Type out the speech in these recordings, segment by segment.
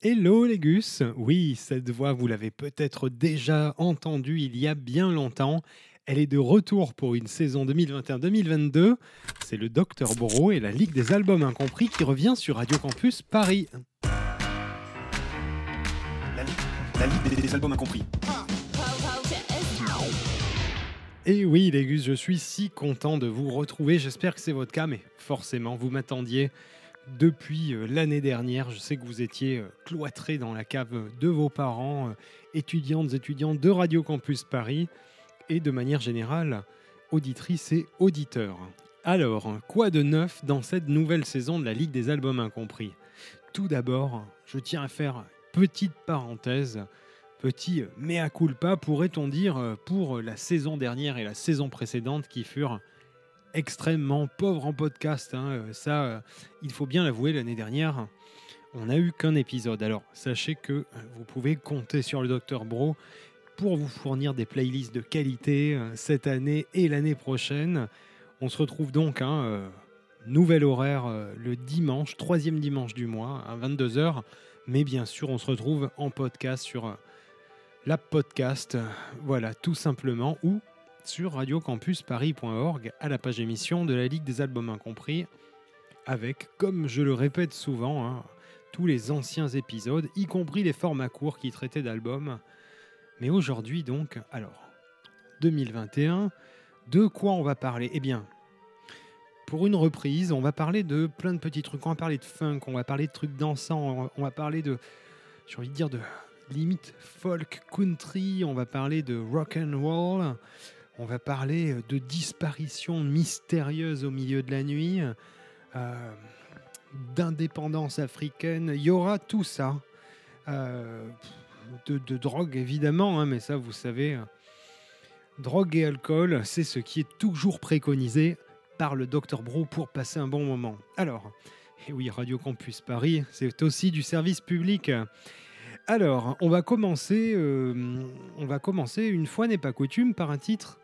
Hello les gus Oui, cette voix, vous l'avez peut-être déjà entendue il y a bien longtemps. Elle est de retour pour une saison 2021-2022. C'est le Dr Bro et la Ligue des albums incompris qui revient sur Radio Campus Paris. La, Ligue des, albums incompris. Et oui les gus, je suis si content de vous retrouver. J'espère que c'est votre cas, mais forcément, vous m'attendiez depuis euh, l'année dernière. Je sais que vous étiez euh, cloîtrés dans la cave de vos parents, euh, étudiantes, étudiants de Radio Campus Paris, et de manière générale, auditrices et auditeurs. Alors, quoi de neuf dans cette nouvelle saison de la Ligue des Albums Incompris? Tout d'abord, je tiens à faire petite parenthèse, petit mea culpa, pourrait-on dire, pour la saison dernière et la saison précédente qui furent extrêmement pauvre en podcast. Hein. Euh, ça, euh, il faut bien l'avouer, l'année dernière, on n'a eu qu'un épisode. Alors, sachez que euh, vous pouvez compter sur le Dr Bro pour vous fournir des playlists de qualité cette année et l'année prochaine. On se retrouve donc, hein, nouvel horaire le dimanche, troisième dimanche du mois, à 22h. Mais bien sûr, on se retrouve en podcast sur la podcast. Voilà, tout simplement. Ou sur radiocampusparis.org à la page émission de la Ligue des albums incompris, avec, comme je le répète souvent, hein, tous les anciens épisodes, y compris les formats courts qui traitaient d'albums. Mais aujourd'hui donc, alors, 2021, de quoi on va parler? Eh bien, pour une reprise, on va parler de plein de petits trucs. On va parler de funk, on va parler de trucs dansants, on va parler de, j'ai envie de dire, de limite folk country, on va parler de rock and roll, on va parler euh, de disparitions mystérieuses au milieu de la nuit, euh, d'indépendance africaine. Il y aura tout ça. Euh, de, drogue évidemment, hein, mais ça vous savez, drogue et alcool, c'est ce qui est toujours préconisé par le Dr Bro pour passer un bon moment. Alors, et oui, Radio Campus Paris, c'est aussi du service public. Alors, on va commencer, on va commencer une fois n'est pas coutume par un titre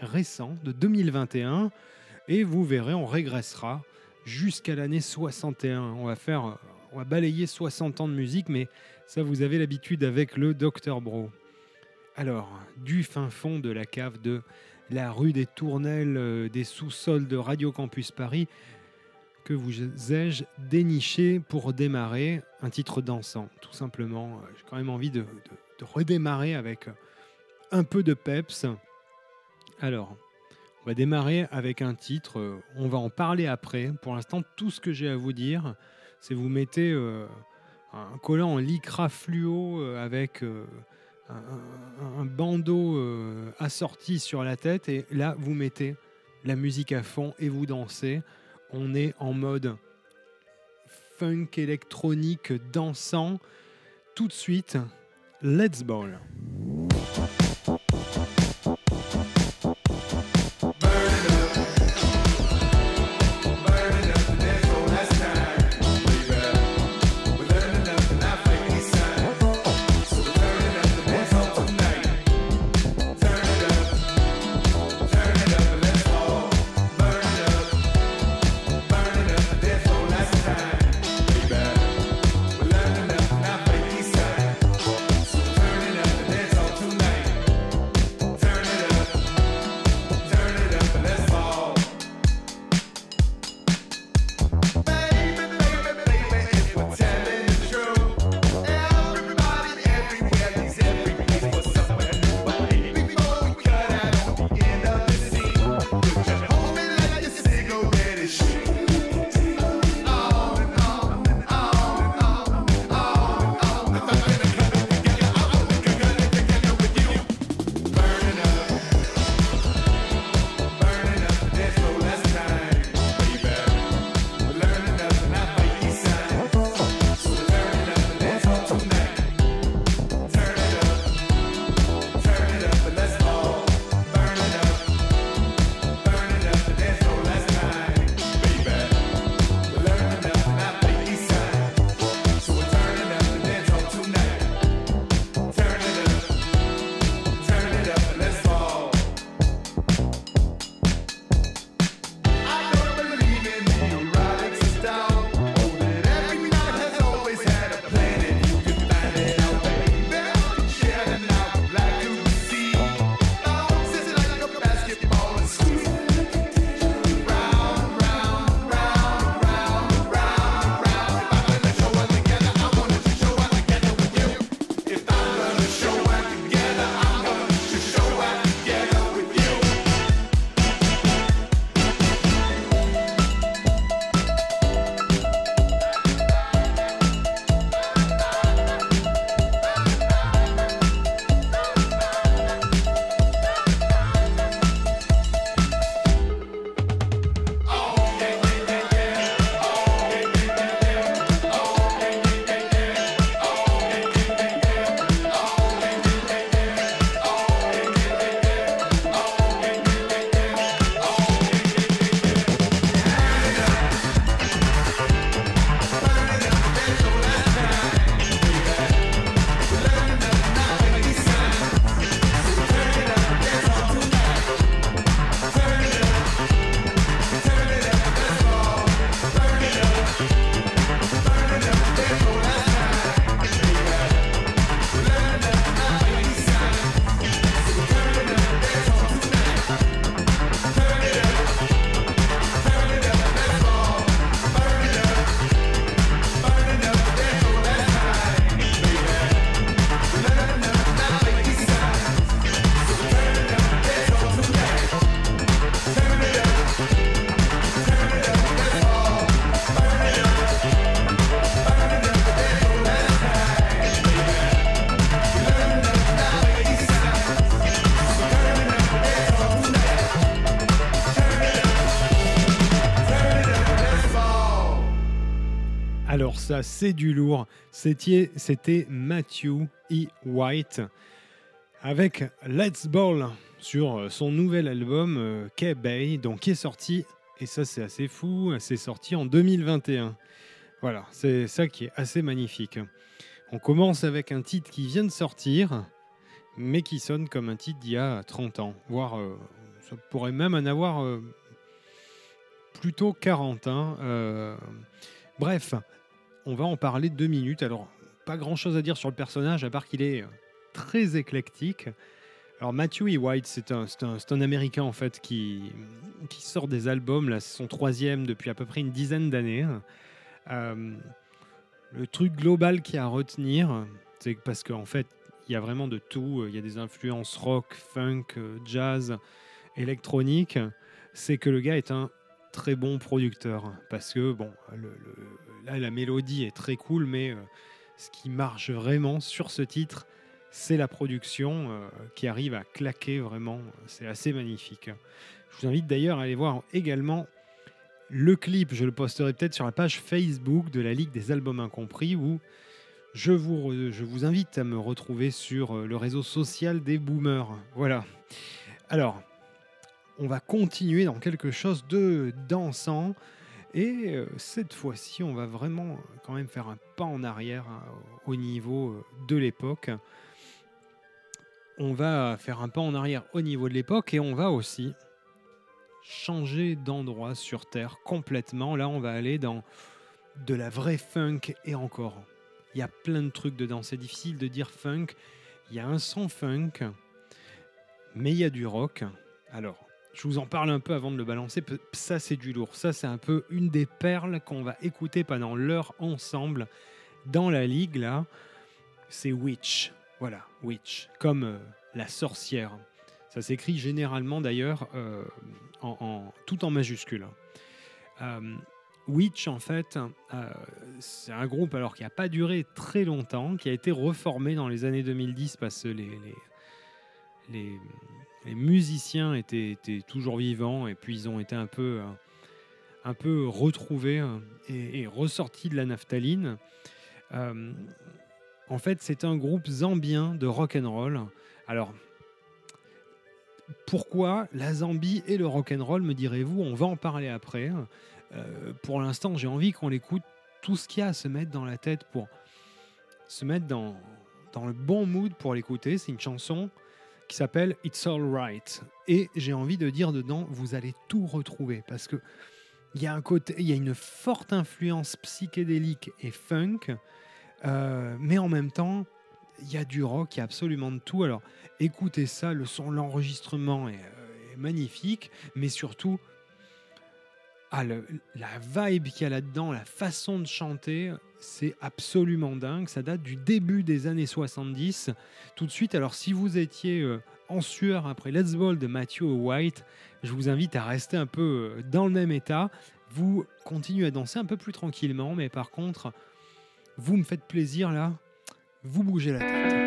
récent de 2021 et vous verrez, on régressera jusqu'à l'année 61. On va faire, on va balayer 60 ans de musique, mais ça vous avez l'habitude avec le Dr Bro. Alors, du fin fond de la cave de la rue des Tournelles, euh, des sous-sols de Radio Campus Paris, que vous ai-je déniché pour démarrer un titre dansant, tout simplement. J'ai quand même envie de redémarrer avec un peu de peps. Alors, on va démarrer avec un titre. Euh, on va en parler après. Pour l'instant, tout ce que j'ai à vous dire, c'est vous mettez euh, un collant en lycra fluo euh, avec un, bandeau assorti sur la tête et là, vous mettez la musique à fond et vous dansez. On est en mode funk électronique dansant. Tout de suite, let's ball. C'est du lourd. C'était c'était Matthew E. White avec Let's Ball sur son nouvel album euh, K-Bay, donc qui est sorti, et ça c'est assez fou, c'est sorti en 2021. Voilà, c'est ça qui est assez magnifique. On commence avec un titre qui vient de sortir, mais qui sonne comme un titre d'il y a 30 ans, voire euh, ça pourrait même en avoir euh, plutôt 40. hein. Euh, bref, on va en parler deux minutes. Alors, pas grand chose à dire sur le personnage, à part qu'il est euh, très éclectique. Alors, Matthew E. White, c'est un, un, un Américain en fait qui, qui sort des albums. Là, c'est son troisième depuis à peu près une dizaine d'années. Euh, le truc global qui a à retenir, c'est parce qu'en fait, il y a vraiment de tout. Il y a des influences rock, funk, euh, jazz, électronique. C'est que le gars est un très bon producteur. Parce que, bon, là, la mélodie est très cool, mais euh, ce qui marche vraiment sur ce titre, c'est la production euh, qui arrive à claquer vraiment. C'est assez magnifique. Je vous invite d'ailleurs à aller voir également le clip. Je le posterai peut-être sur la page Facebook de la Ligue des Albums Incompris où je vous, je vous invite à me retrouver sur euh, le réseau social des boomers. Voilà. Alors, on va continuer dans quelque chose de dansant. Et euh, cette fois-ci, on va vraiment euh, quand même faire un pas en arrière hein, au niveau euh, de l'époque. On va faire un pas en arrière au niveau de l'époque et on va aussi changer d'endroit sur Terre complètement. Là, on va aller dans de la vraie funk et encore. Il y a plein de trucs dedans. C'est difficile de dire funk. Il y a un son funk, mais il y a du rock. Alors, je vous en parle un peu avant de le balancer. Ça, c'est du lourd. Ça, c'est un peu une des perles qu'on va écouter pendant l'heure ensemble dans la ligue. Là, c'est Witch. Voilà, Witch, comme euh, la sorcière. Ça s'écrit généralement d'ailleurs euh, en, tout en majuscule. Euh, Witch, en fait, c'est un groupe alors qui n'a pas duré très longtemps, qui a été reformé dans les années 2010 parce que les, les, les musiciens étaient, toujours vivants et puis ils ont été un peu, euh, un peu retrouvés euh, et, ressortis de la naphtaline. Euh, en fait, c'est un groupe zambien de rock and roll. Alors, pourquoi la Zambie et le rock and roll, me direz-vous? On va en parler après. Pour l'instant, j'ai envie qu'on écoute tout ce qu'il y a à se mettre dans la tête pour se mettre dans, dans le bon mood pour l'écouter. C'est une chanson qui s'appelle It's All Right. Et j'ai envie de dire dedans, vous allez tout retrouver parce que il y a un côté, il y a une forte influence psychédélique et funk, euh, mais en même temps, il y a du rock, il y a absolument de tout. Alors écoutez ça, le son, l'enregistrement est, euh, magnifique, mais surtout ah, la vibe qu'il y a là-dedans, la façon de chanter, c'est absolument dingue. Ça date du début des années 70. Tout de suite, alors si vous étiez euh, en sueur après Let's Ball de Matthew White, je vous invite à rester un peu euh, dans le même état. Vous continuez à danser un peu plus tranquillement, mais par contre, vous me faites plaisir là, vous bougez la tête.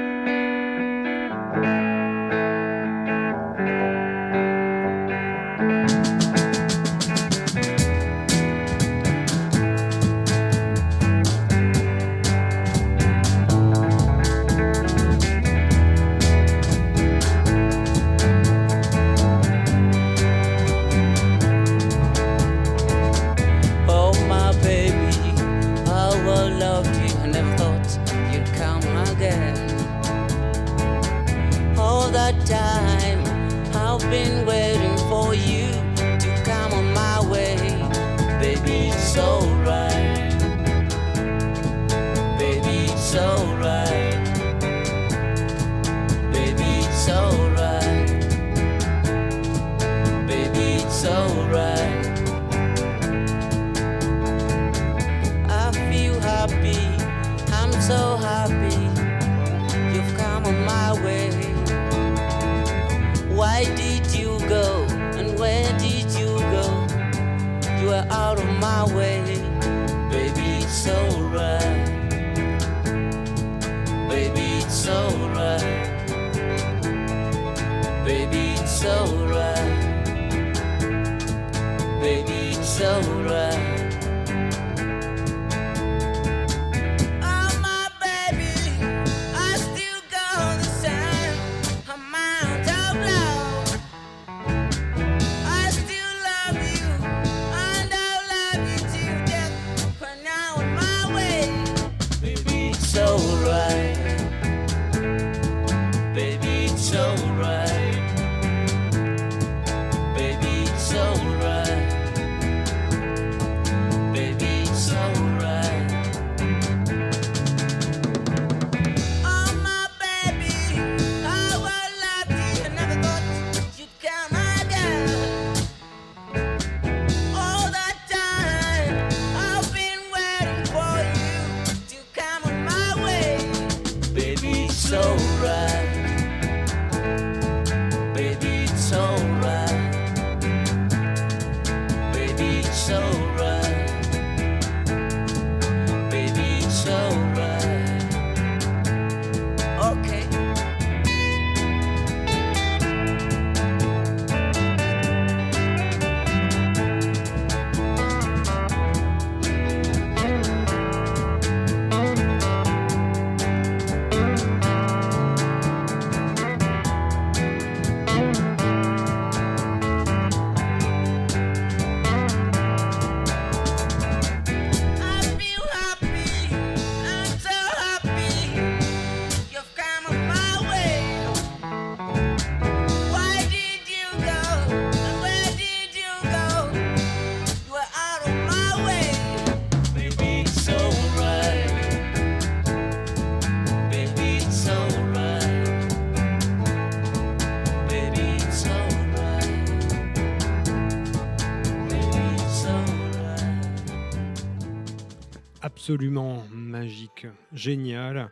Absolument magique, génial.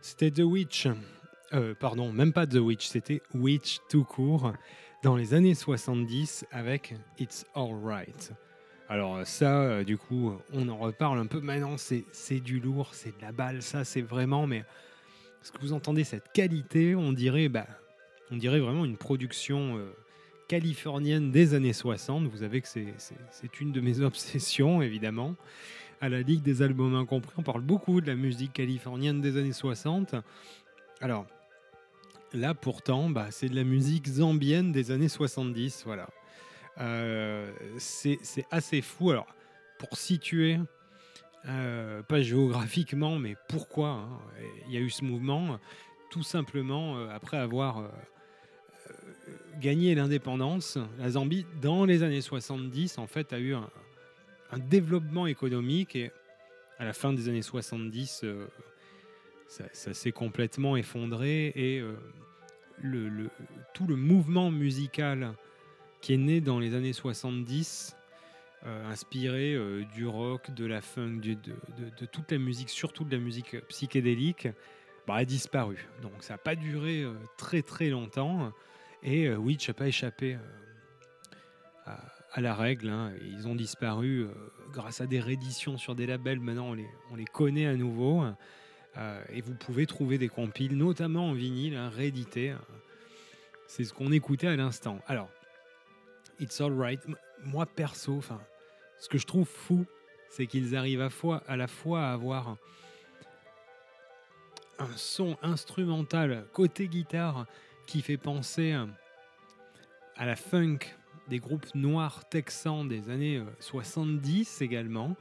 C'était The Witch. Euh, pardon, même pas The Witch, c'était Witch tout court dans les années 70 avec It's Alright. Alors ça, euh, du coup, on en reparle un peu maintenant, c'est du lourd, c'est de la balle, ça c'est vraiment, mais ce que vous entendez, cette qualité, on dirait, bah, on dirait vraiment une production euh, californienne des années 60. Vous savez que c'est une de mes obsessions, évidemment. À la Ligue des albums incompris, on parle beaucoup de la musique californienne des années 60. Alors, là pourtant, bah, c'est de la musique zambienne des années 70, voilà. Euh, c'est assez fou. Alors, pour situer, euh, pas géographiquement, mais pourquoi hein, il y a eu ce mouvement Tout simplement, euh, après avoir gagné l'indépendance, la Zambie, dans les années 70, en fait, a eu un, un développement économique et à la fin des années 70, euh, ça, s'est complètement effondré et euh, le, tout le mouvement musical qui est né dans les années 70, euh, inspiré euh, du rock, de la funk, de, toute la musique, surtout de la musique psychédélique, bah, a disparu. Donc ça n'a pas duré euh, très très longtemps et euh, Witch n'a pas échappé à, à la règle. hein. Ils ont disparu euh, grâce à des rééditions sur des labels. Maintenant, on les, on les connaît à nouveau. Euh, et vous pouvez trouver des compiles, notamment en vinyle, hein, réédités. C'est ce qu'on écoutait à l'instant. Alors, It's Alright. Moi, perso, ce que je trouve fou, c'est qu'ils arrivent à, la fois à avoir un, un son instrumental côté guitare qui fait penser euh, à la funk des groupes noirs texans des années euh, 70 également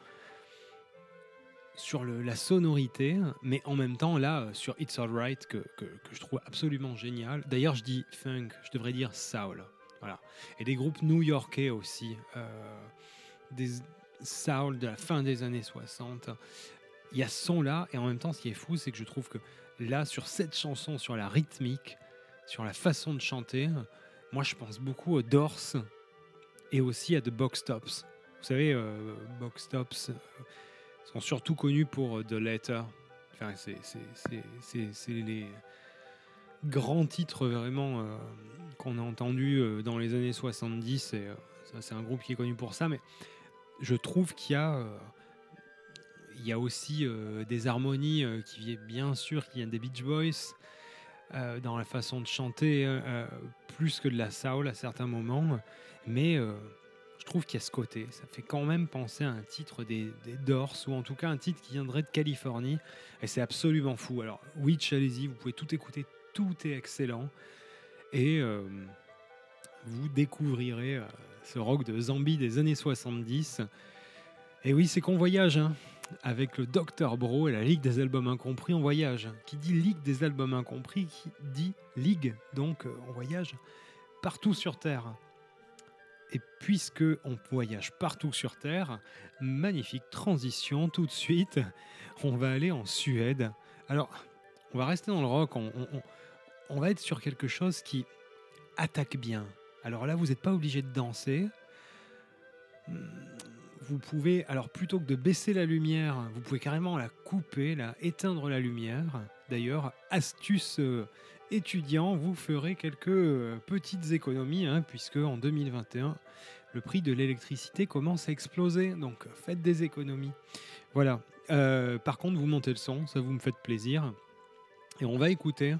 sur la sonorité, mais en même temps là euh, sur It's Alright que, que, je trouve absolument génial. D'ailleurs, je dis funk, je devrais dire soul. Voilà. Et des groupes new-yorkais aussi, euh, des soul de la fin des années 60. Il y a ce son-là, et en même temps, ce qui est fou, c'est que je trouve que là, sur cette chanson, sur la rythmique, sur la façon de chanter, moi, je pense beaucoup aux Doors et aussi à The Box Tops. Vous savez, euh, Box Tops euh, sont surtout connus pour euh, The Letter. Enfin, c'est- les grands titres vraiment euh, qu'on a entendus dans les années 70. Et, euh, ça, c'est un groupe qui est connu pour ça, mais je trouve qu'il y a, y a aussi des harmonies qui viennent bien sûr qui viennent des Beach Boys dans la façon de chanter, plus que de la soul à certains moments. Mais euh, je trouve qu'il y a ce côté. Ça fait quand même penser à un titre des, des Doors, ou en tout cas un titre qui viendrait de Californie. Et c'est absolument fou. Alors, Witch, allez-y, vous pouvez tout écouter, tout est excellent. Et euh, vous découvrirez euh, ce rock de Zambie des années 70. Et oui, c'est qu'on voyage, hein avec le Dr Bro et la Ligue des albums incompris, on voyage. Qui dit Ligue des albums incompris, qui dit Ligue, donc euh, on voyage partout sur Terre. Et puisque on voyage partout sur Terre, magnifique transition tout de suite, on va aller en Suède. Alors, on va rester dans le rock, on va être sur quelque chose qui attaque bien. Alors là, vous n'êtes pas obligé de danser. Hmm, Vous pouvez, alors plutôt que de baisser la lumière, vous pouvez carrément la couper, la éteindre la lumière. D'ailleurs, astuce euh, étudiant, vous ferez quelques euh, petites économies, hein, puisque en 2021, le prix de l'électricité commence à exploser. Donc faites des économies. Voilà. Euh, par contre, vous montez le son, ça vous me faites plaisir. Et on va écouter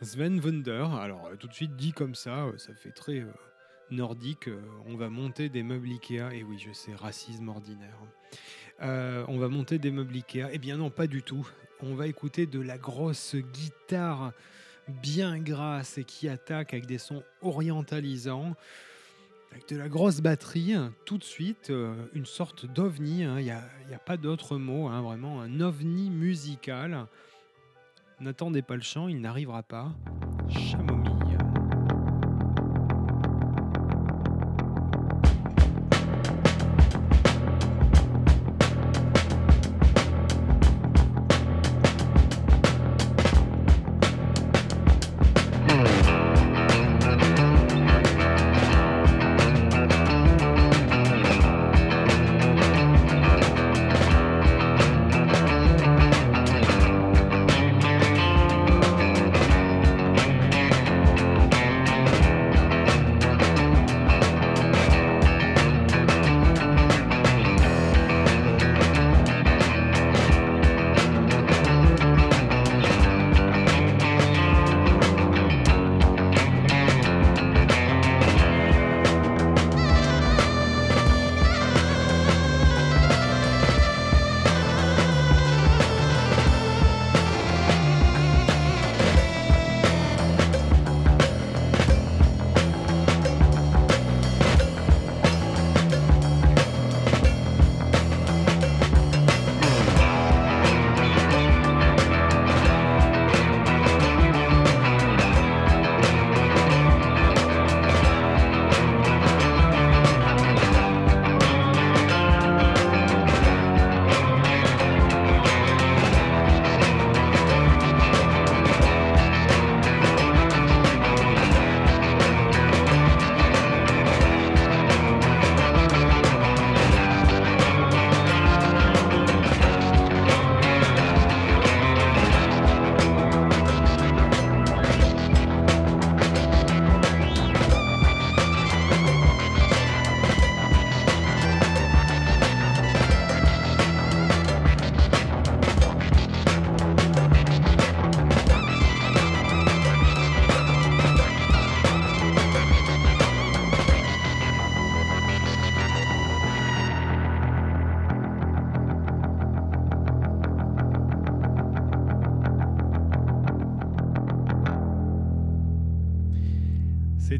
Sven Wunder. Alors tout de suite dit comme ça, ça fait très nordique. euh, on va monter des meubles Ikea. Et oui, je sais, racisme ordinaire. Euh, on va monter des meubles Ikea. Eh bien non, pas du tout. On va écouter de la grosse guitare bien grasse et qui attaque avec des sons orientalisants. Avec de la grosse batterie, hein, tout de suite, euh, une sorte d'ovni, hein, il n'y a, pas d'autre mot, hein, vraiment un ovni musical. N'attendez pas le chant, il n'arrivera pas.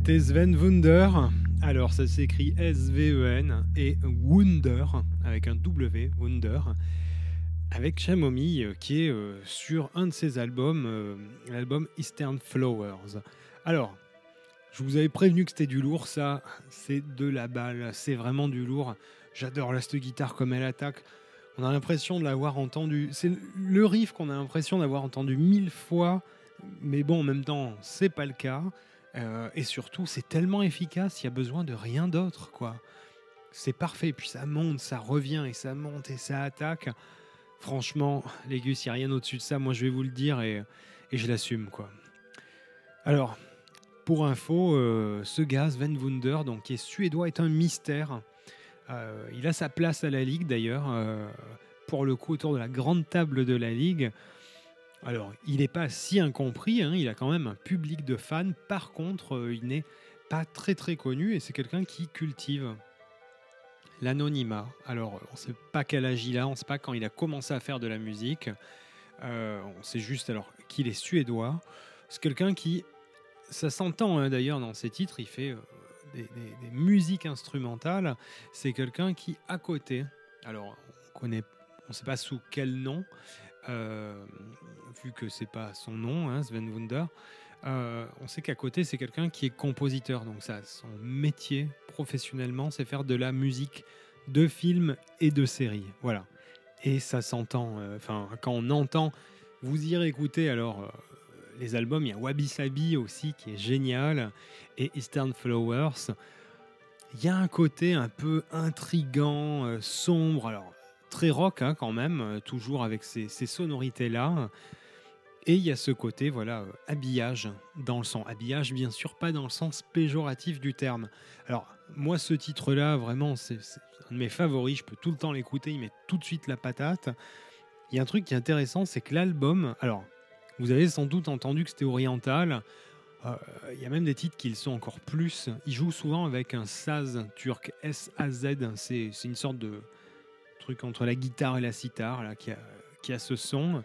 C'était Sven Wunder. Alors, ça s'écrit S-V-E-N et Wunder avec un W, Wunder, avec Chamomi euh, qui est euh, sur un de ses albums, euh, l'album Eastern Flowers. Alors, je vous avais prévenu que c'était du lourd, ça, c'est de la balle, c'est vraiment du lourd. J'adore la cette guitare comme elle attaque. On a l'impression de l'avoir entendu. C'est le riff qu'on a l'impression d'avoir entendu mille fois, mais bon, en même temps, c'est pas le cas. Euh, et surtout, c'est tellement efficace, il y a besoin de rien d'autre, quoi. C'est parfait, puis ça monte, ça revient et ça monte et ça attaque. Franchement, les Gus, il n'y a rien au-dessus de ça, moi je vais vous le dire et, je l'assume, quoi. Alors, pour info, euh, ce gars, Sven Wunder, donc, qui est suédois, est un mystère. Euh, il a sa place à la Ligue d'ailleurs, pour le coup autour de la grande table de la Ligue. Alors, il n'est pas si incompris, hein, il a quand même un public de fans. Par contre, euh, il n'est pas très très connu et c'est quelqu'un qui cultive l'anonymat. Alors, on ne sait pas quel âge il a, on ne sait pas quand il a commencé à faire de la musique. Euh, on sait juste alors qu'il est suédois. C'est quelqu'un qui, ça s'entend hein, d'ailleurs dans ses titres, il fait euh, des, musiques instrumentales. C'est quelqu'un qui, à côté, alors on connaît, on ne sait pas sous quel nom, vu que c'est pas son nom, hein, Sven Wunder. euh, on sait qu'à côté, c'est quelqu'un qui est compositeur. Donc, ça, son métier professionnellement, c'est faire de la musique de films et de séries. Voilà. Et ça s'entend. euh, Enfin, quand on entend, vous irez écouter alors euh, les albums. Il y a Wabi Sabi aussi qui est génial et Eastern Flowers. Il y a un côté un peu intrigant, euh, sombre. Alors, très rock hein, quand même, euh, toujours avec ces, sonorités-là. Et il y a ce côté, voilà, euh, habillage dans le son. Habillage, bien sûr, pas dans le sens péjoratif du terme. Alors, moi, ce titre-là, vraiment, c'est un de mes favoris. Je peux tout le temps l'écouter. Il met tout de suite la patate. Il y a un truc qui est intéressant, c'est que l'album. Alors, vous avez sans doute entendu que c'était oriental. Euh, Il y a même des titres qui le sont encore plus. Il joue souvent avec un saz turc, S-A-Z. C'est une sorte de truc entre la guitare et la sitar là, qui, a, ce son.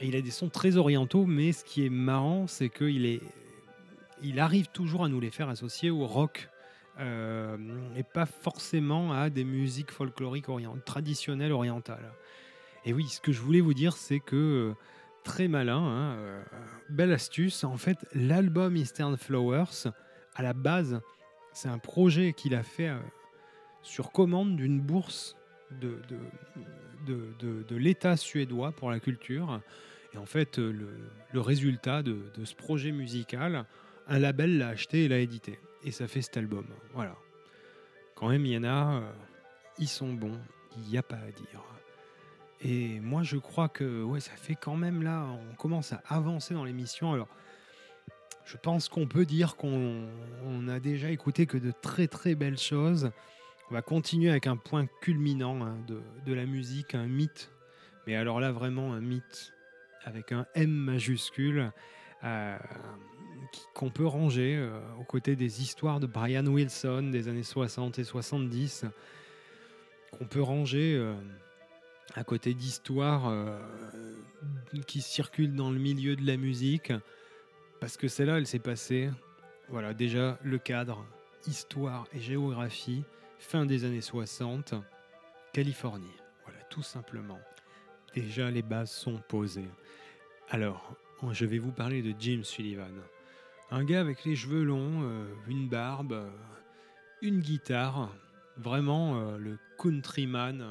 Il a des sons très orientaux, mais ce qui est marrant, c'est qu'il est, il arrive toujours à nous les faire associer au rock. euh, et pas forcément à des musiques folkloriques orient- traditionnelles orientales. Et oui, ce que je voulais vous dire, c'est que euh, très malin, hein, euh, belle astuce. En fait, l'album Eastern Flowers, à la base, c'est un projet qu'il a fait sur commande d'une bourse de, de, de, l'État suédois pour la culture. Et en fait, le, résultat de, de ce projet musical, un label l'a acheté et l'a édité. Et ça fait cet album. Voilà. Quand même, il y en a, euh, ils sont bons, il n'y a pas à dire. Et moi, je crois que ouais, ça fait quand même là, on commence à avancer dans l'émission. Alors, je pense qu'on peut dire qu'on on a déjà écouté que de très très belles choses. On va continuer avec un point culminant hein, de, la musique, un mythe. Mais alors là, vraiment un mythe avec un M majuscule euh, qu'on peut ranger euh, aux côtés des histoires de Brian Wilson des années 60 et 70, qu'on peut ranger euh, à côté d'histoires qui circulent dans le milieu de la musique, parce que celle-là, elle s'est passée, voilà, déjà le cadre, histoire et géographie, fin des années 60, Californie. Voilà, tout simplement. Déjà, les bases sont posées. Alors, je vais vous parler de Jim Sullivan. Un gars avec les cheveux longs, euh, une barbe, euh, une guitare, vraiment euh, le countryman,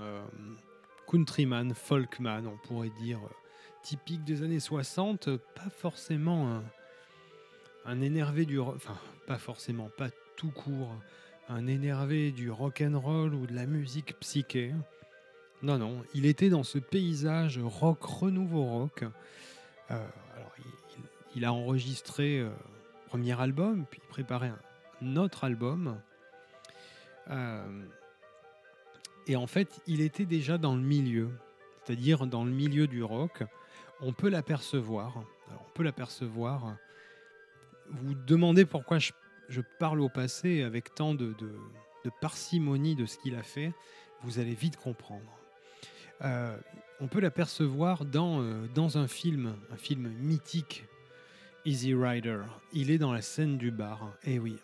countryman, folkman, on pourrait dire, typique des années 60, euh, pas forcément un, énervé du enfin, pas forcément, pas tout court, un énervé du rock and roll ou de la musique psyché. Non, non, il était dans ce paysage rock, renouveau rock. Euh, alors, il, a enregistré euh, premier album, puis préparé un, autre album. Euh, et en fait, il était déjà dans le milieu, c'est-à-dire dans le milieu du rock. On peut l'apercevoir. On peut l'apercevoir. Vous demandez pourquoi je, je parle au passé avec tant de, parcimonie de ce qu'il a fait. Vous allez vite comprendre. Euh, on peut l'apercevoir dans, euh, dans un film, un film mythique Easy Rider. Il est dans la scène du bar. Eh oui.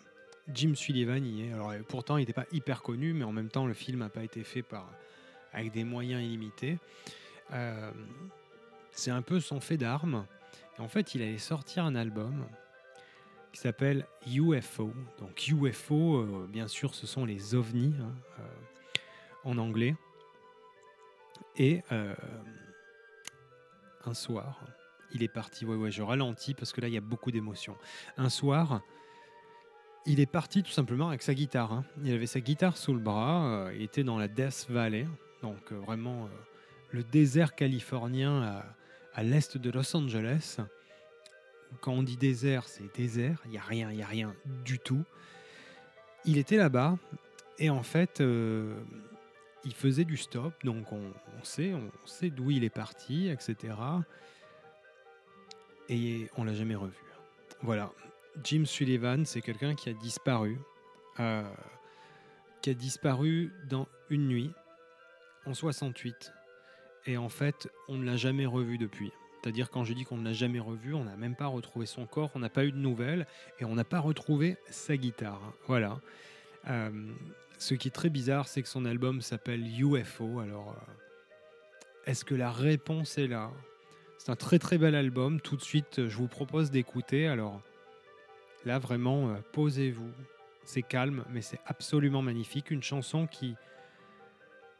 Jim Sullivan y est. Pourtant, il n'était pas hyper connu, mais en même temps, le film n'a pas été fait par, avec des moyens illimités. Euh, c'est un peu son fait d'armes. En fait, il allait sortir un album qui s'appelle UFO. Donc, UFO, euh, bien sûr, ce sont les ovnis hein, euh, en anglais. Et euh, un soir, il est parti. Ouais, ouais, je ralentis parce que là, il y a beaucoup d'émotions. Un soir, il est parti tout simplement avec sa guitare. hein. Il avait sa guitare sous le bras. il était dans la Death Valley, donc vraiment le désert californien à, à l'est de Los Angeles. Quand on dit désert, c'est désert. Il n'y a rien, il n'y a rien du tout. Il était là-bas et en fait, euh, il faisait du stop. Donc on, sait, on sait d'où il est parti, etc. Et on l'a jamais revu. Voilà. Jim Sullivan, c'est quelqu'un qui a disparu, euh, qui a disparu dans une nuit en 68. Et en fait, on ne l'a jamais revu depuis. C'est-à-dire quand je dis qu'on ne l'a jamais revu, on n'a même pas retrouvé son corps, on n'a pas eu de nouvelles et on n'a pas retrouvé sa guitare. Voilà. Euh, ce qui est très bizarre, c'est que son album s'appelle UFO. Alors, euh, est-ce que la réponse est là? C'est un très très bel album. Tout de suite, je vous propose d'écouter. Alors, là, vraiment, euh, posez-vous. C'est calme, mais c'est absolument magnifique. Une chanson qui,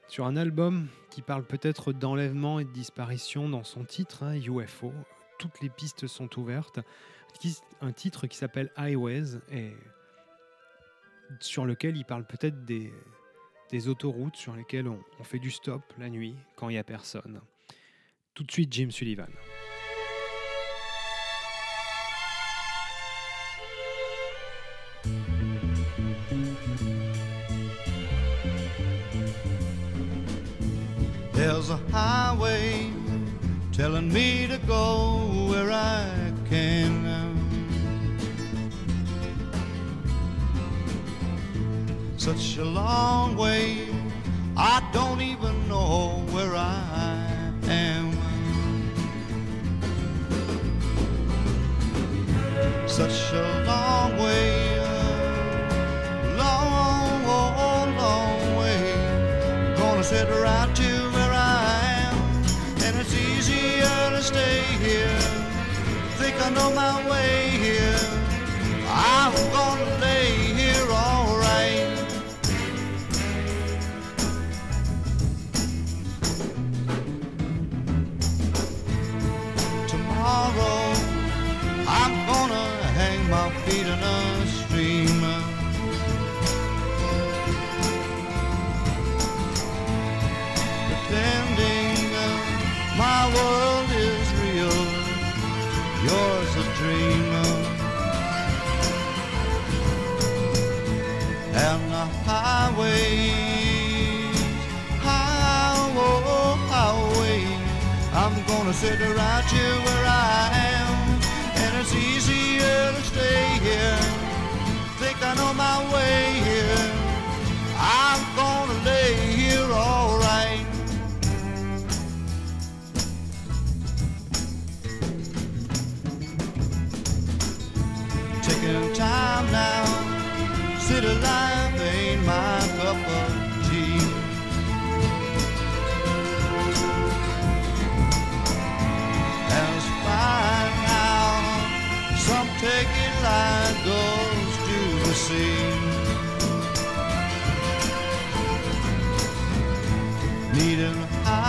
sur un album qui parle peut-être d'enlèvement et de disparition dans son titre, hein, UFO. Toutes les pistes sont ouvertes. Un titre qui s'appelle Highways et sur lequel il parle peut-être des, autoroutes sur lesquelles on, on fait du stop la nuit quand il n'y a personne. Tout de suite, Jim Sullivan. Telling me to go where I can. Such a long way, I don't even know where I am. Such a long way, long, long way. Gonna sit right to I know my way here. I'm gonna lay here all right. Tomorrow, I'm gonna hang my feet in gonna sit right here where I am,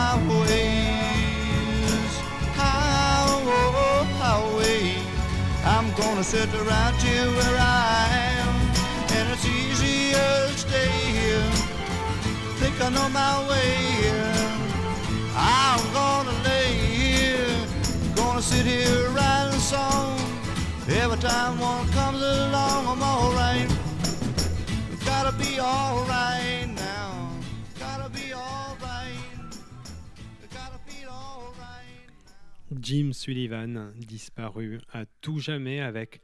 highways, highway, oh, highway. I'm gonna sit right here where I am, and it's easier to stay here. Think I know my way here. I'm gonna lay here, gonna sit here writing a song. Every time one comes along, I'm alright. Gotta be alright Jim Sullivan, disparu à tout jamais avec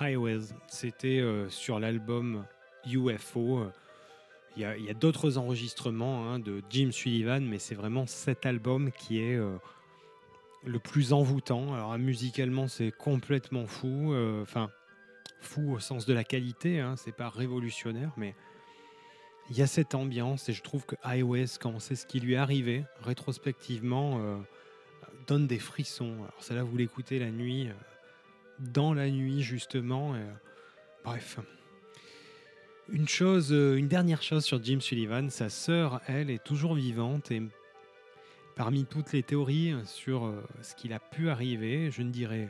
Highways. C'était euh, sur l'album UFO. Il y a, d'autres enregistrements hein, de Jim Sullivan, mais c'est vraiment cet album qui est euh, le plus envoûtant. Alors musicalement, c'est complètement fou. euh, Enfin, fou au sens de la qualité. Hein, c'est pas révolutionnaire, mais il y a cette ambiance et je trouve que iOS, quand on sait ce qui lui est arrivé, rétrospectivement, donne des frissons. Alors celle-là, vous l'écoutez la nuit, euh, dans la nuit justement. euh, bref. Une chose, euh, une dernière chose sur Jim Sullivan, sa sœur, elle, est toujours vivante et parmi toutes les théories sur ce qu'il a pu arriver, je ne dirais,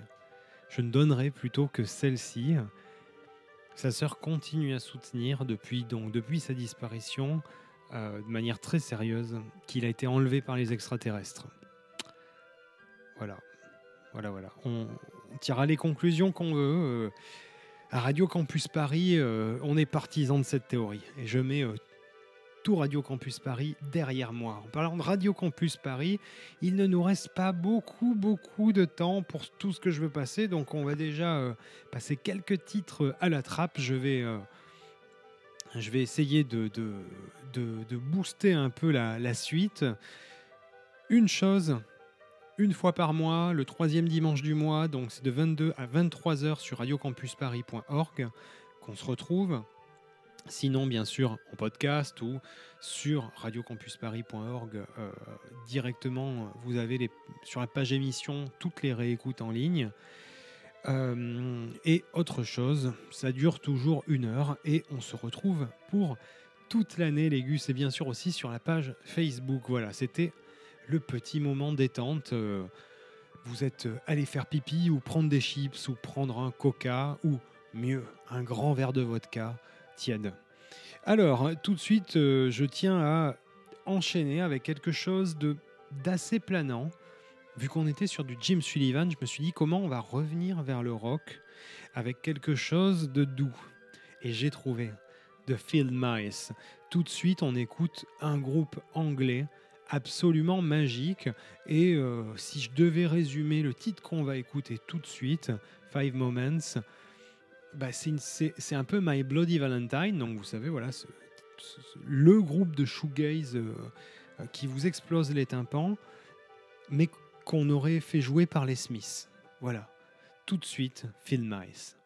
je ne donnerais plutôt que celle-ci. Sa sœur continue à soutenir depuis sa disparition de manière très sérieuse qu'il a été enlevé par les extraterrestres. Voilà, voilà, voilà. On, tirera les conclusions qu'on veut. euh, à Radio Campus Paris, euh, on est partisan de cette théorie et je mets euh, tout Radio Campus Paris derrière moi. En parlant de Radio Campus Paris, il ne nous reste pas beaucoup, beaucoup de temps pour tout ce que je veux passer. Donc, on va déjà passer quelques titres à la trappe. Je vais, je vais essayer de, booster un peu la suite. Une chose, une fois par mois, le troisième dimanche du mois, donc c'est de 22 à 23 heures sur radiocampusparis.org qu'on se retrouve. Sinon, bien sûr, en podcast ou sur radiocampusparis.org euh, directement, vous avez sur la page émission toutes les réécoutes en ligne. Euh, et autre chose, ça dure toujours une heure et on se retrouve pour toute l'année, les Gus, et bien sûr aussi sur la page Facebook. Voilà, c'était le petit moment détente. euh, vous êtes euh, allé faire pipi ou prendre des chips ou prendre un coca ou mieux, un grand verre de vodka tiède. Alors, hein, tout de suite, euh, je tiens à enchaîner avec quelque chose de d'assez planant. Vu qu'on était sur du Jim Sullivan, je me suis dit comment on va revenir vers le rock avec quelque chose de doux. Et j'ai trouvé de Phil Mice. Tout de suite, on écoute un groupe anglais absolument magique. Et euh, si je devais résumer le titre qu'on va écouter tout de suite, Five Moments, bah, c'est un peu My Bloody Valentine. Donc vous savez, voilà, le groupe de shoegaze euh, euh, qui vous explose les tympans, mais qu'on aurait fait jouer par les Smiths. Voilà. Tout de suite, Phil Mice.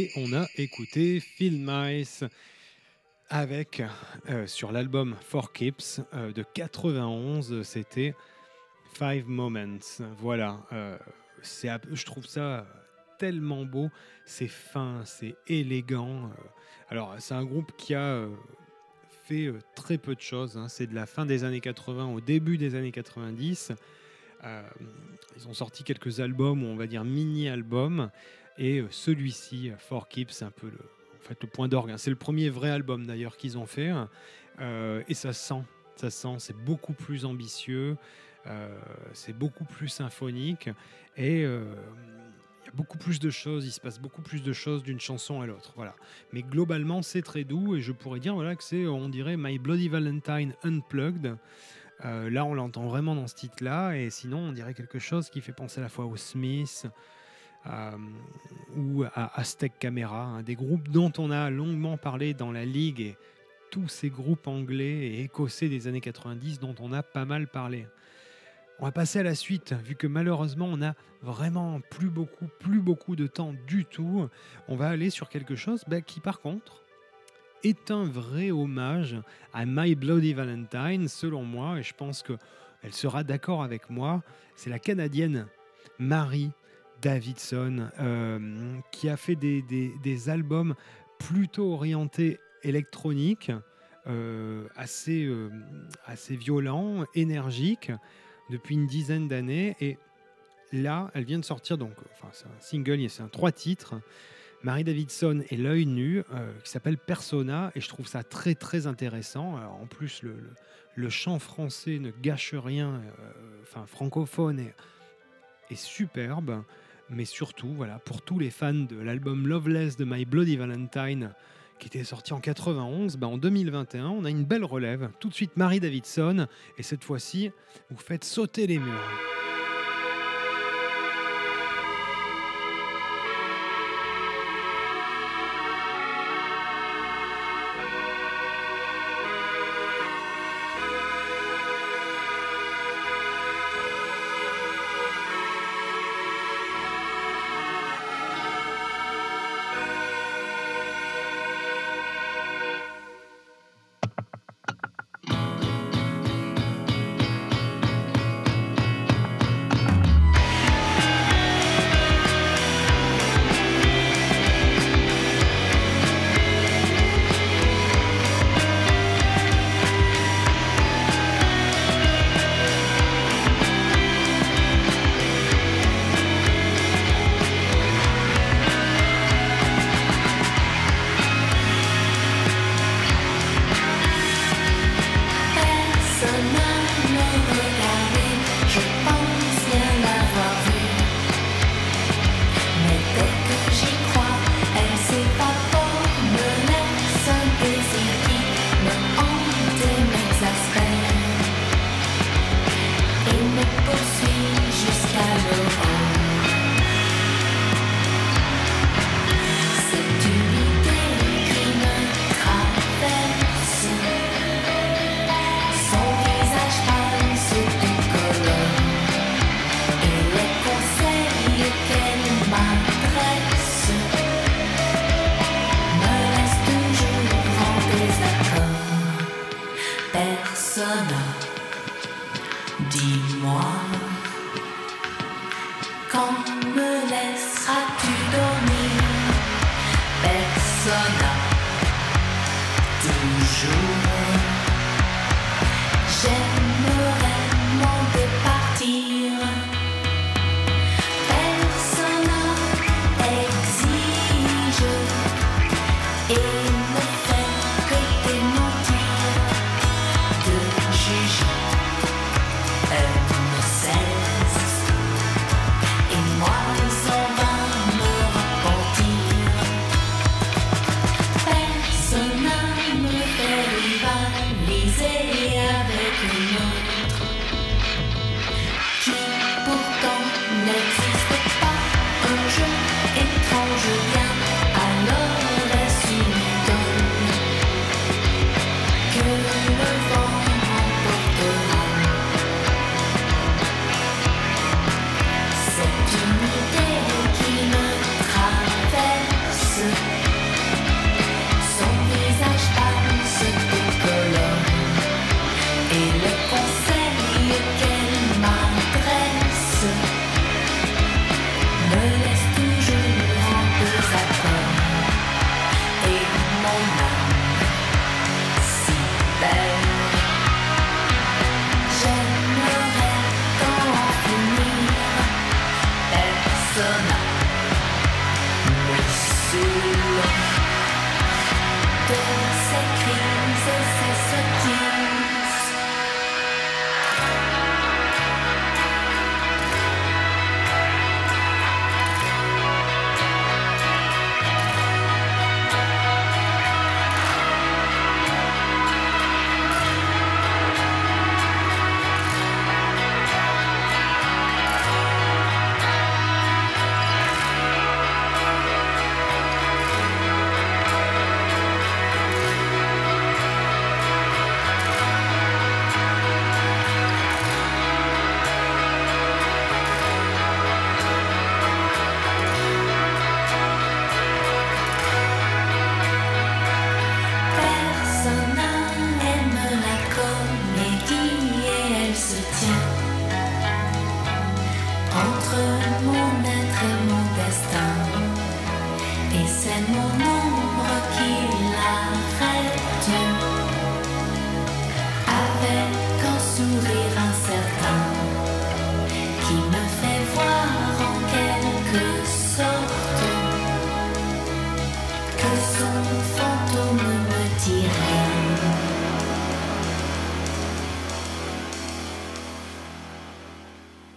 Et on a écouté Phil Mice avec euh, sur l'album Four Keeps euh, de 91, c'était Five Moments. Voilà, euh, je trouve ça tellement beau, c'est fin, c'est élégant. Alors, c'est un groupe qui a fait très peu de choses. hein. C'est de la fin des années 80 au début des années 90. Euh, ils ont sorti quelques albums, ou on va dire mini-albums, et euh, celui-ci, euh, Four Keeps, c'est un peu le, en fait, le point d'orgue. hein. C'est le premier vrai album d'ailleurs qu'ils ont fait, euh, et ça sent, ça sent, c'est beaucoup plus ambitieux, c'est beaucoup plus symphonique, et il y a beaucoup plus de choses, il se passe beaucoup plus de choses d'une chanson à l'autre. Voilà. Mais globalement, c'est très doux, et je pourrais dire voilà, que c'est, on dirait, My Bloody Valentine Unplugged. Là, on l'entend vraiment dans ce titre-là, et sinon, on dirait quelque chose qui fait penser à la fois aux Smiths euh, ou à Aztec Camera, des groupes dont on a longuement parlé dans la ligue tous ces groupes anglais et écossais des années 90 dont on a pas mal parlé. On va passer à la suite, vu que malheureusement on a vraiment plus beaucoup, plus beaucoup de temps du tout. On va aller sur quelque chose bah, qui par contre est un vrai hommage à My Bloody Valentine, selon moi, et je pense que elle sera d'accord avec moi. C'est la Canadienne Marie Davidson euh, qui a fait des, des- albums plutôt orientés électroniques, euh, assez, euh, assez violents, énergiques, depuis une dizaine d'années. Et là, elle vient de sortir, donc, enfin, c'est un single, c'est un trois titres. Marie Davidson et l'œil nu, qui s'appelle Persona, et je trouve ça très très intéressant. En plus, le, le- chant français ne gâche rien, enfin francophone est, est superbe, mais surtout, voilà, pour tous les fans de l'album Loveless de My Bloody Valentine, qui était sorti en 91, ben, en 2021, on a une belle relève. Tout de suite, Marie Davidson, et cette fois-ci, vous faites sauter les murs.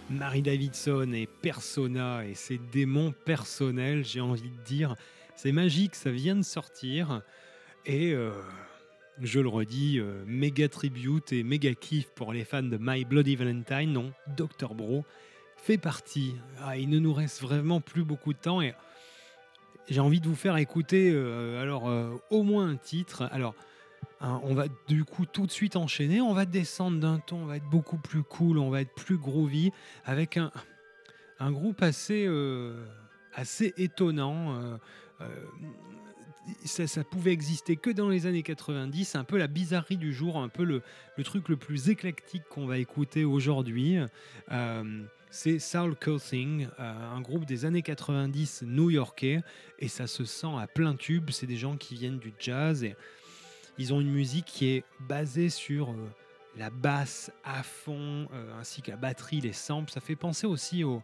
Marie Davidson et Persona et ses démons personnels, j'ai envie de dire. C'est magique, ça vient de sortir. Et euh, je le redis, euh, méga tribute et méga kiff pour les fans de My Bloody Valentine. Non, Dr. Bro fait partie. Ah, il ne nous reste vraiment plus beaucoup de temps et j'ai envie de vous faire écouter euh, alors au moins un titre. Alors, hein, on va du coup tout de suite enchaîner. On va descendre d'un ton, on va être beaucoup plus cool, on va être plus groovy avec un, un groupe assez, euh, assez étonnant. euh, euh, ça, ça pouvait exister que dans les années 90, c'est un peu la bizarrerie du jour, un peu le, le truc le plus éclectique qu'on va écouter aujourd'hui. C'est Soul Coursing, euh, un groupe des années 90 new-yorkais, et ça se sent à plein tube. C'est des gens qui viennent du jazz ils ont une musique qui est basée sur euh, la basse à fond, euh, ainsi que la batterie, les samples. Ça fait penser aussi aux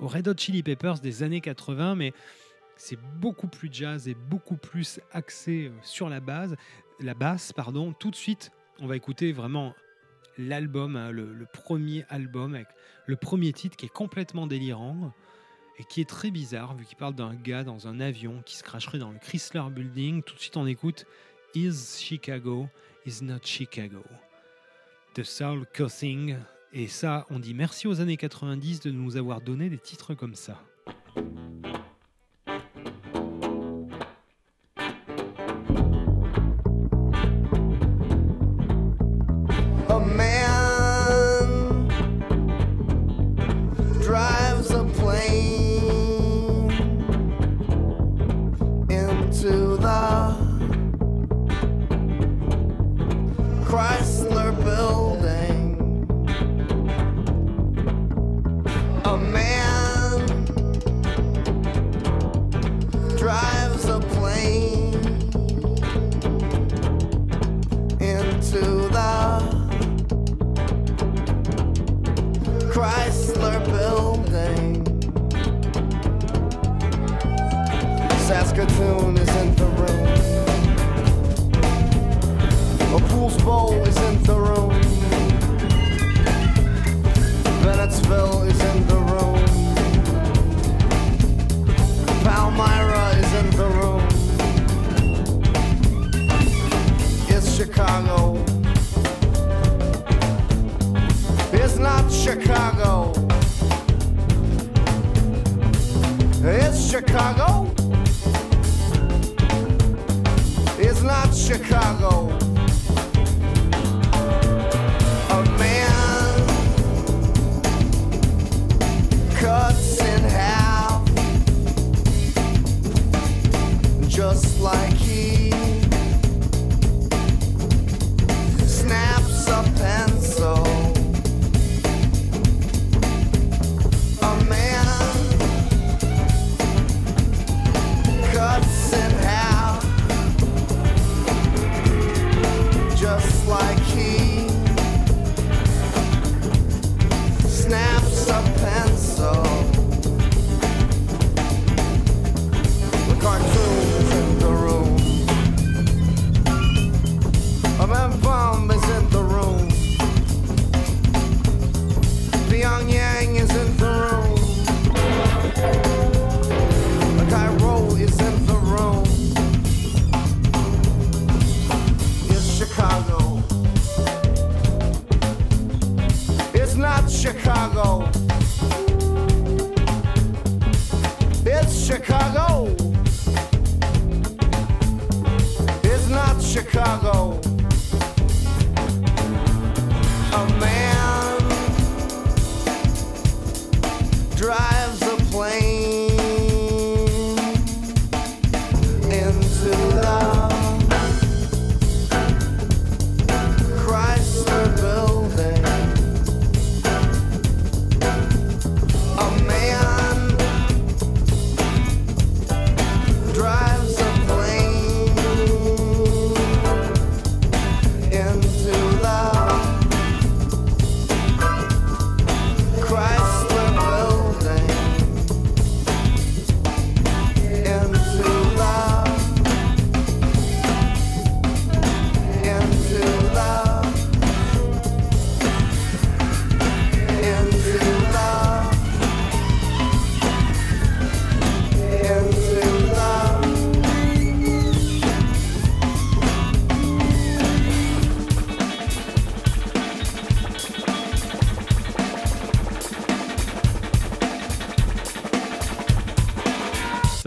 Red Hot Chili Peppers des années 80, mais c'est beaucoup plus jazz et beaucoup plus axé euh, sur la base, la basse, pardon. Tout de suite, on va écouter vraiment l'album, hein, le, premier album le premier titre qui est complètement délirant et qui est très bizarre vu qu'il parle d'un gars dans un avion qui se cracherait dans le Chrysler Building. Tout de suite, on écoute Is Chicago is not Chicago de Soul Coughing. Et ça, on dit merci aux années 90 de nous avoir donné des titres comme ça.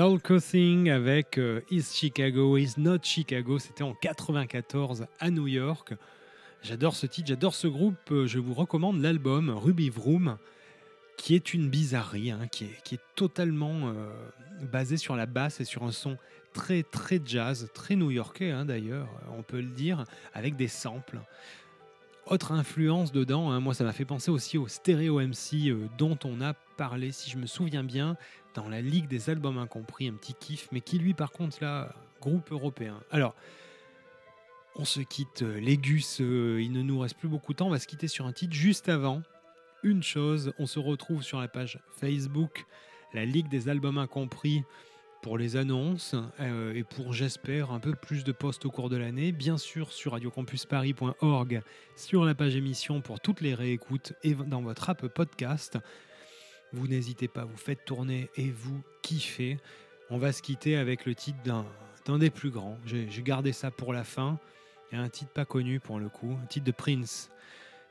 Soul Coughing avec euh, Is Chicago, Is Not Chicago. C'était en 94 à New York. J'adore ce titre, j'adore ce groupe. Euh, Je vous recommande l'album Ruby Vroom, qui est une bizarrerie, hein, qui, est, qui est totalement euh, basé sur la basse et sur un son très très jazz, très new-yorkais hein, d'ailleurs, on peut le dire, avec des samples. Autre influence dedans, hein, moi ça m'a fait penser aussi au Stereo MC euh, dont on a parlé, si je me souviens bien, dans la Ligue des albums incompris, un petit kiff, mais qui lui par contre là, groupe européen. Alors, on se quitte, euh, les Gus, euh, il ne nous reste plus beaucoup de temps, on va se quitter sur un titre juste avant. Une chose, on se retrouve sur la page Facebook, la Ligue des albums incompris pour les annonces euh, et pour, j'espère, un peu plus de posts au cours de l'année. Bien sûr, sur radiocampusparis.org, sur la page émission pour toutes les réécoutes et dans votre app podcast. Vous n'hésitez pas, vous faites tourner et vous kiffez. On va se quitter avec le titre d'un des plus grands. J'ai j'ai gardé ça pour la fin. Il y a un titre pas connu pour le coup, un titre de Prince.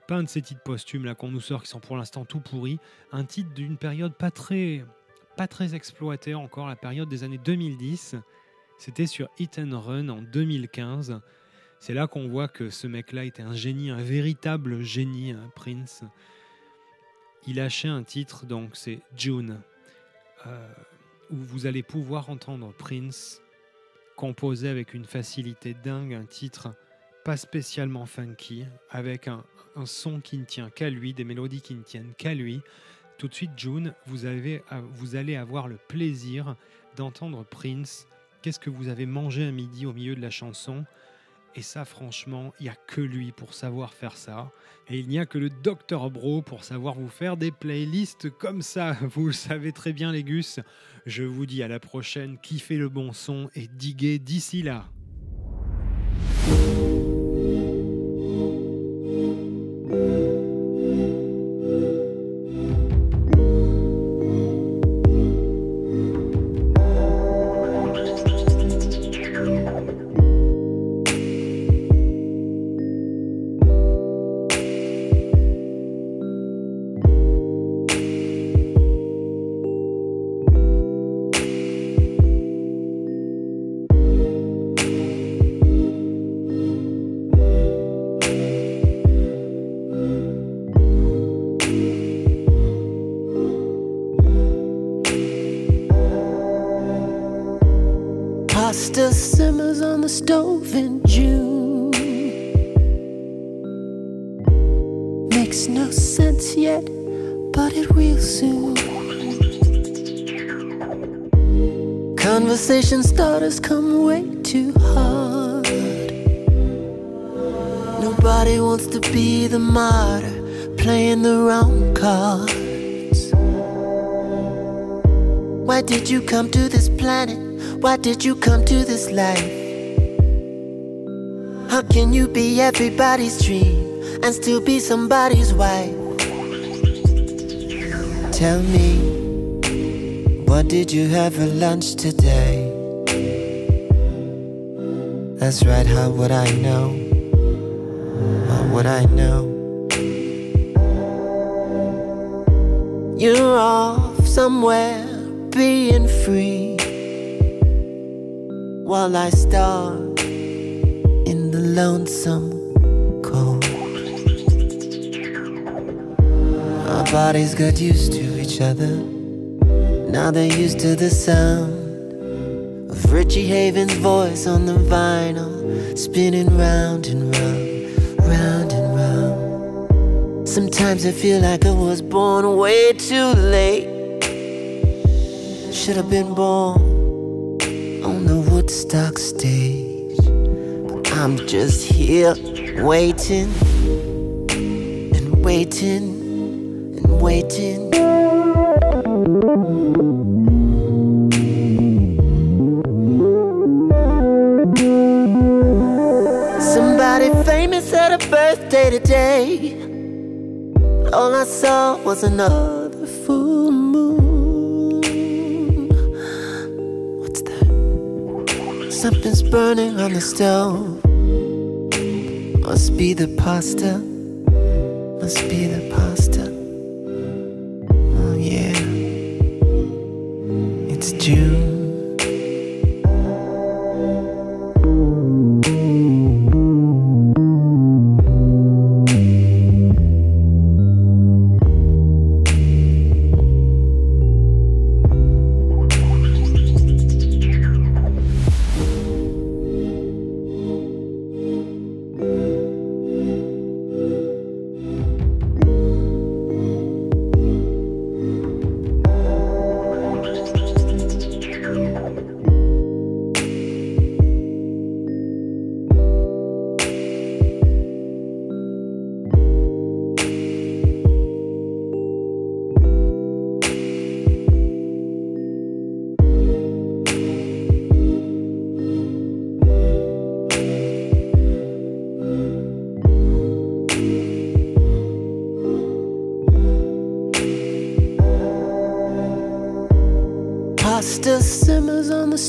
Pas un de ces titres posthumes là qu'on nous sort qui sont pour l'instant tout pourris. Un titre d'une période pas très, pas très exploitée encore, la période des années 2010. C'était sur Hit and Run en 2015. C'est là qu'on voit que ce mec-là était un génie, un véritable génie, hein, Prince. Il lâchait un titre, donc c'est June, euh, où vous allez pouvoir entendre Prince composer avec une facilité dingue un titre pas spécialement funky, avec un, son qui ne tient qu'à lui, des mélodies qui ne tiennent qu'à lui. Tout de suite, June, vous, vous allez avoir le plaisir d'entendre Prince. Qu'est-ce que vous avez mangé à midi au milieu de la chanson? Et ça, franchement, il n'y a que lui pour savoir faire ça. Et il n'y a que le Dr Bro pour savoir vous faire des playlists comme ça. Vous le savez très bien, les gus. Je vous dis à la prochaine. Kiffez le bon son et diguez d'ici là. Come to this planet? Why did you come to this life? How can you be everybody's dream and still be somebody's wife? Tell me, what did you have for lunch today? That's right, how would I know? How would I know? You're off somewhere being free while I starve in the lonesome cold. Our bodies got used to each other. Now they're used to the sound of Richie Haven's voice on the vinyl, spinning round and round, round and round. Sometimes I feel like I was born way too late. Should have been born on the Woodstock stage. But I'm just here waiting and waiting and waiting. Somebody famous had a birthday today. All I saw was another burning on the stove. Must be the pasta. Must be the pasta.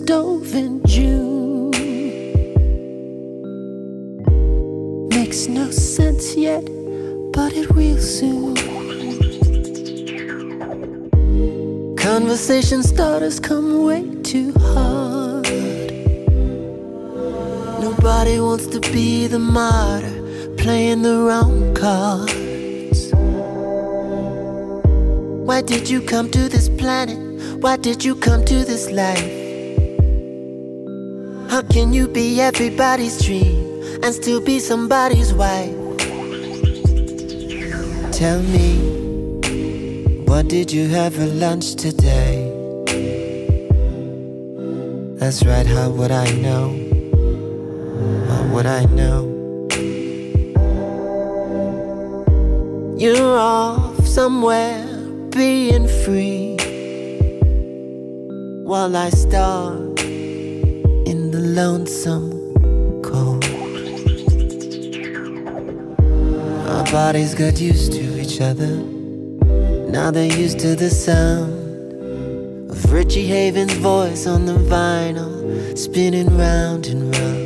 Stove in June. Makes no sense yet, but it will soon. Conversation starters come way too hard. Nobody wants to be the martyr, playing the wrong cards. Why did you come to this planet? Why did you come to this life? How can you be everybody's dream and still be somebody's wife? Tell me, what did you have for lunch today? That's right, how would I know? How would I know? You're off somewhere being free while I starve lonesome cold. Our bodies got used to each other. Now they're used to the sound of Richie Haven's voice on the vinyl, spinning round and round.